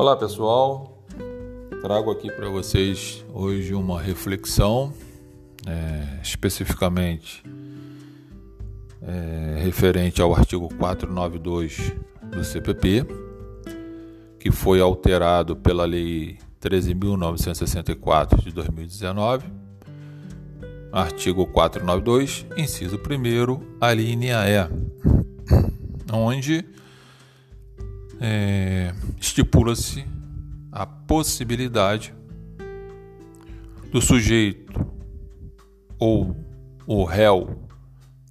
Olá pessoal, trago aqui para vocês hoje uma reflexão, é, especificamente é, referente ao artigo 492 do CPP, que foi alterado pela Lei 13.964 de 2019, artigo 492, inciso 1, a linha E, onde é, estipula-se a possibilidade do sujeito ou o réu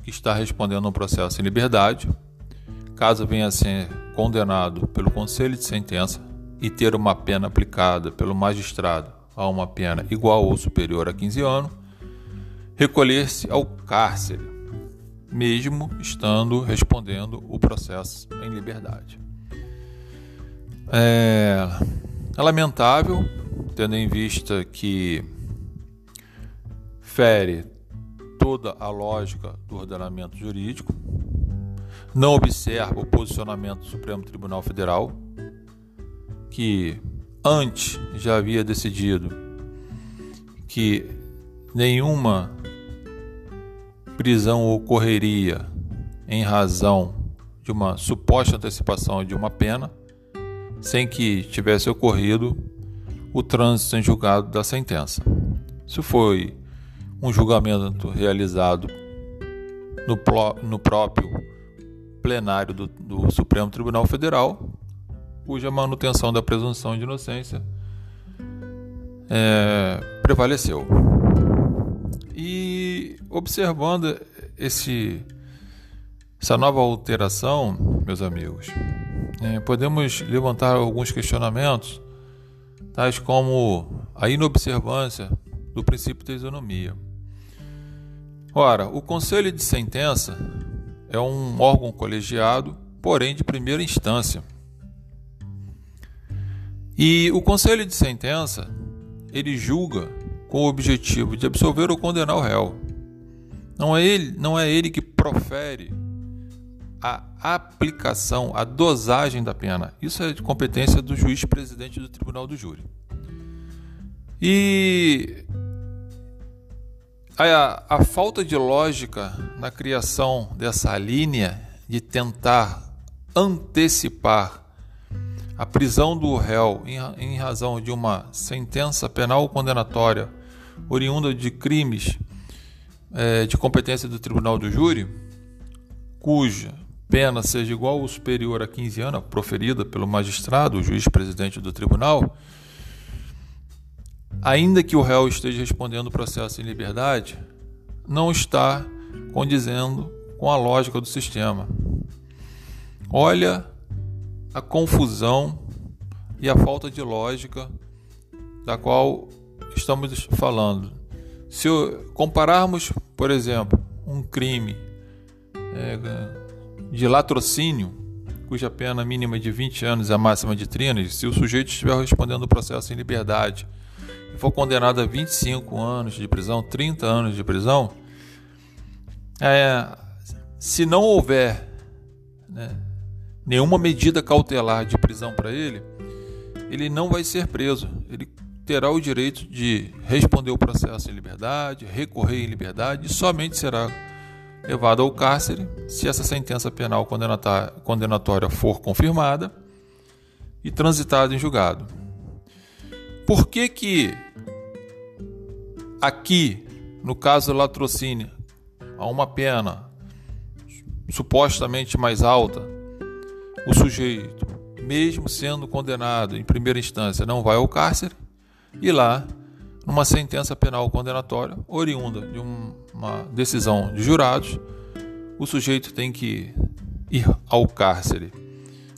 que está respondendo um processo em liberdade, caso venha a ser condenado pelo conselho de sentença e ter uma pena aplicada pelo magistrado a uma pena igual ou superior a 15 anos, recolher-se ao cárcere, mesmo estando respondendo o processo em liberdade. É, é lamentável, tendo em vista que fere toda a lógica do ordenamento jurídico, não observa o posicionamento do Supremo Tribunal Federal, que antes já havia decidido que nenhuma prisão ocorreria em razão de uma suposta antecipação de uma pena sem que tivesse ocorrido o trânsito em julgado da sentença. Isso foi um julgamento realizado no, no próprio plenário do, do, Supremo Tribunal Federal, cuja manutenção da presunção de inocência é, prevaleceu. E observando esse, essa nova alteração, meus amigos, é, podemos levantar alguns questionamentos, tais como a inobservância do princípio da isonomia. Ora, o conselho de sentença é um órgão colegiado, porém de primeira instância. E o conselho de sentença, ele julga com o objetivo de absolver ou condenar o réu. Não é ele, não é ele que profere a aplicação, a dosagem da pena. Isso é de competência do juiz presidente do Tribunal do Júri. E a, a falta de lógica na criação dessa linha de tentar antecipar a prisão do réu em, razão de uma sentença penal condenatória oriunda de crimes é, de competência do Tribunal do Júri, cuja pena seja igual ou superior a 15 anos, proferida pelo magistrado, o juiz presidente do tribunal, ainda que o réu esteja respondendo o processo em liberdade, não está condizendo com a lógica do sistema. Olha a confusão e a falta de lógica da qual estamos falando. Se compararmos, por exemplo, um crime é, de latrocínio, cuja pena mínima é de 20 anos e a máxima de 30, se o sujeito estiver respondendo o processo em liberdade e for condenado a 25 anos de prisão, 30 anos de prisão, é, se não houver né, nenhuma medida cautelar de prisão para ele, ele não vai ser preso. Ele terá o direito de responder o processo em liberdade, recorrer em liberdade e somente será levado ao cárcere se essa sentença penal condenatória for confirmada e transitada em julgado. Por que que aqui, no caso latrocínio, há uma pena supostamente mais alta, o sujeito, mesmo sendo condenado em primeira instância, não vai ao cárcere e lá numa sentença penal condenatória oriunda de um, uma decisão de jurados, o sujeito tem que ir ao cárcere.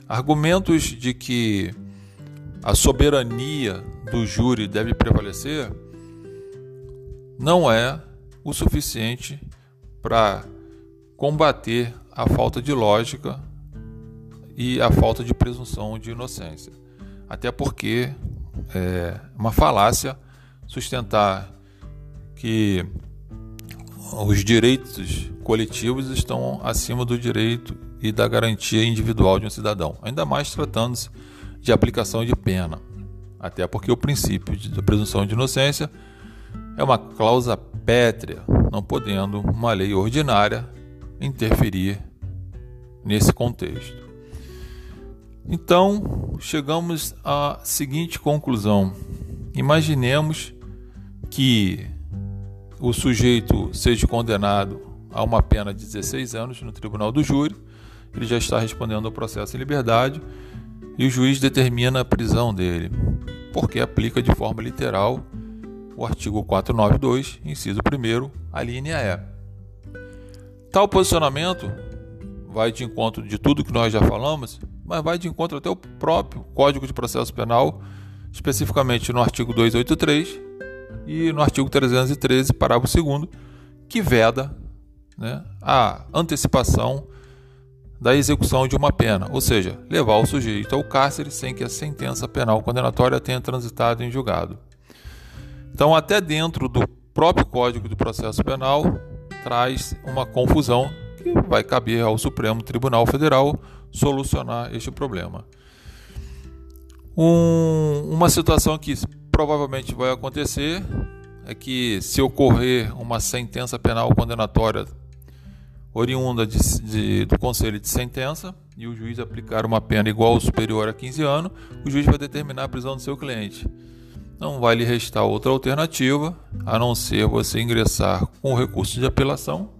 Argumentos de que a soberania do júri deve prevalecer não é o suficiente para combater a falta de lógica e a falta de presunção de inocência. Até porque é uma falácia sustentar que os direitos coletivos estão acima do direito e da garantia individual de um cidadão, ainda mais tratando-se de aplicação de pena. Até porque o princípio da presunção de inocência é uma cláusula pétrea, não podendo uma lei ordinária interferir nesse contexto. Então, chegamos à seguinte conclusão: imaginemos que o sujeito seja condenado a uma pena de 16 anos no tribunal do júri, ele já está respondendo ao processo em liberdade e o juiz determina a prisão dele, porque aplica de forma literal o artigo 492, inciso 1, a linha E. Tal posicionamento vai de encontro de tudo que nós já falamos, mas vai de encontro até o próprio Código de Processo Penal, especificamente no artigo 283 e no artigo 313, parágrafo 2, que veda né, a antecipação da execução de uma pena, ou seja, levar o sujeito ao cárcere sem que a sentença penal condenatória tenha transitado em julgado. Então, até dentro do próprio Código de Processo Penal, traz uma confusão que vai caber ao Supremo Tribunal Federal solucionar este problema. Um, uma situação que provavelmente vai acontecer é que, se ocorrer uma sentença penal condenatória oriunda de, de, do conselho de sentença e o juiz aplicar uma pena igual ou superior a 15 anos, o juiz vai determinar a prisão do seu cliente. Não vai lhe restar outra alternativa a não ser você ingressar com recurso de apelação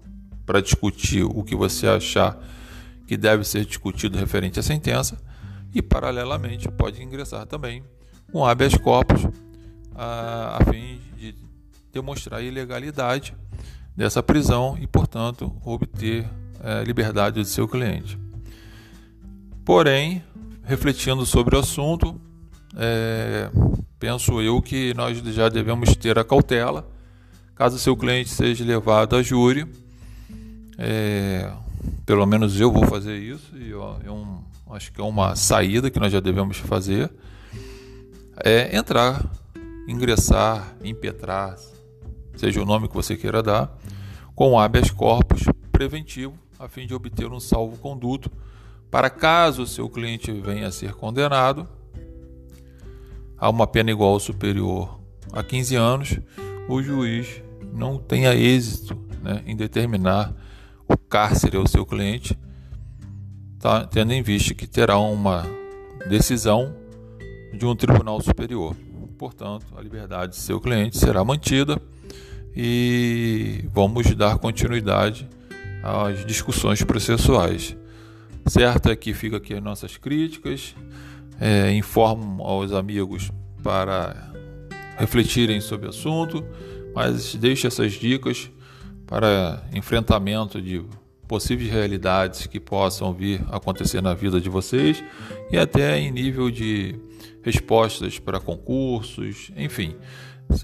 para discutir o que você achar que deve ser discutido referente à sentença e, paralelamente, pode ingressar também com habeas corpus a, a fim de demonstrar a ilegalidade dessa prisão e, portanto, obter é, liberdade de seu cliente. Porém, refletindo sobre o assunto, é, penso eu que nós já devemos ter a cautela caso seu cliente seja levado a júri. É, pelo menos eu vou fazer isso e ó, é um, acho que é uma saída que nós já devemos fazer. É entrar, ingressar, impetrar, seja o nome que você queira dar, com habeas corpus preventivo, a fim de obter um salvo-conduto para caso o seu cliente venha a ser condenado a uma pena igual ou superior a 15 anos, o juiz não tenha êxito né, em determinar o cárcere ao seu cliente, tá, tendo em vista que terá uma decisão de um tribunal superior. Portanto, a liberdade de seu cliente será mantida e vamos dar continuidade às discussões processuais. Certo é que fica aqui as nossas críticas, é, informo aos amigos para refletirem sobre o assunto, mas deixo essas dicas para enfrentamento de possíveis realidades que possam vir acontecer na vida de vocês e até em nível de respostas para concursos, enfim,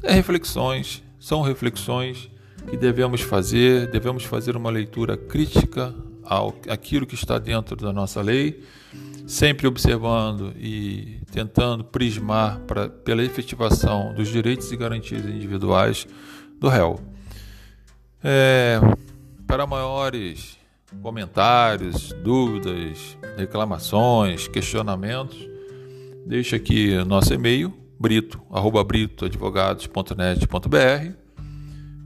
é reflexões, são reflexões que devemos fazer, devemos fazer uma leitura crítica ao aquilo que está dentro da nossa lei, sempre observando e tentando prismar pra, pela efetivação dos direitos e garantias individuais do réu. É, para maiores comentários, dúvidas, reclamações, questionamentos, deixe aqui nosso e-mail brito, arroba britoadvogados.net.br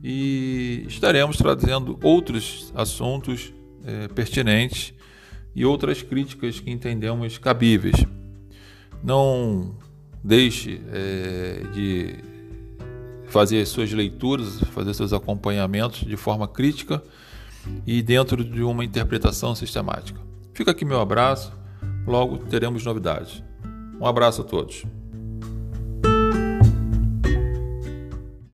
e estaremos trazendo outros assuntos é, pertinentes e outras críticas que entendemos cabíveis. Não deixe é, de fazer suas leituras, fazer seus acompanhamentos de forma crítica e dentro de uma interpretação sistemática. Fica aqui meu abraço, logo teremos novidades. Um abraço a todos.